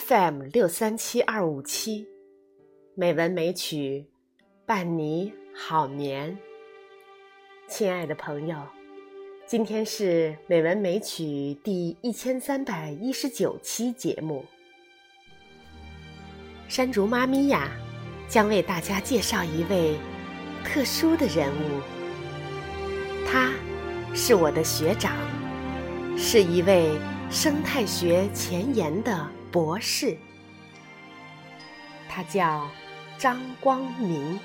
FM 六三七二五七，美文美曲，伴你好眠。亲爱的朋友，今天是美文美曲第一千三百一十九期节目。山竹妈咪呀，将为大家介绍一位特殊的人物。他是我的学长，是一位生态学前沿的博士。他叫张光明，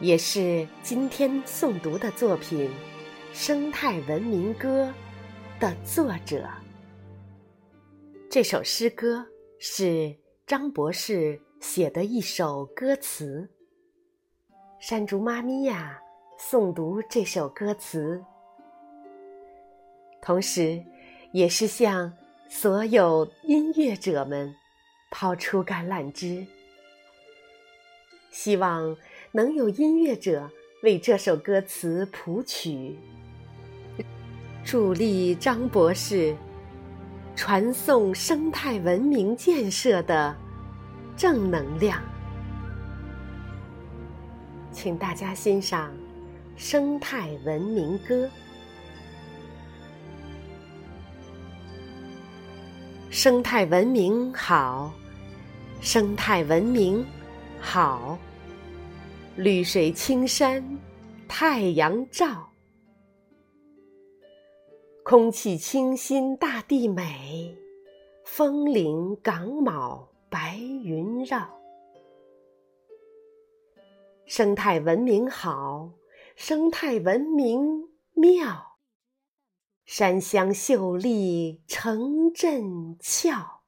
也是今天诵读的作品《生态文明歌》的作者。这首诗歌是张博士写的一首歌词。山竹妈咪呀。诵读这首歌词，同时，也是向所有音乐者们抛出橄榄枝，希望能有音乐者为这首歌词谱曲，助力张博士传送生态文明建设的正能量。请大家欣赏。生态文明歌，生态文明好，生态文明好，绿水青山，太阳照，空气清新，大地美，风铃岗卯，白云绕，生态文明好。生态文明妙，山乡秀丽城镇俏，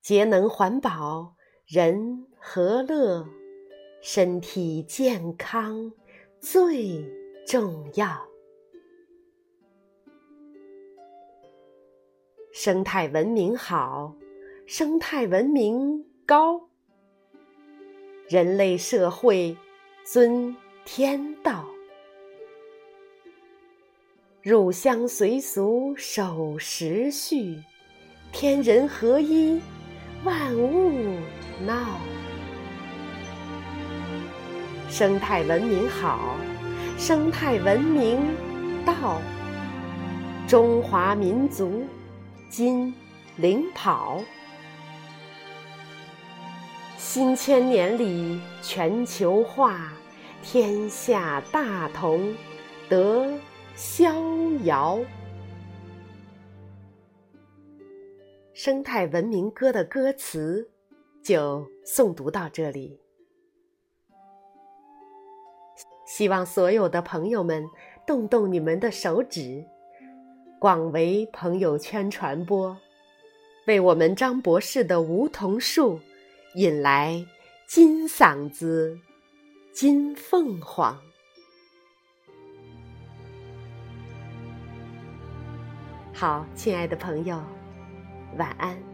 节能环保人和乐，身体健康最重要。生态文明好，生态文明高，人类社会。尊天道，入乡随俗守时序，天人合一万物闹。生态文明好，生态文明道，中华民族今领跑。新千年里全球化，天下大同得逍遥。生态文明歌的歌词就诵读到这里，希望所有的朋友们动动你们的手指，广为朋友圈传播，为我们张博士的梧桐树。引来金嗓子，金凤凰。好，亲爱的朋友，晚安。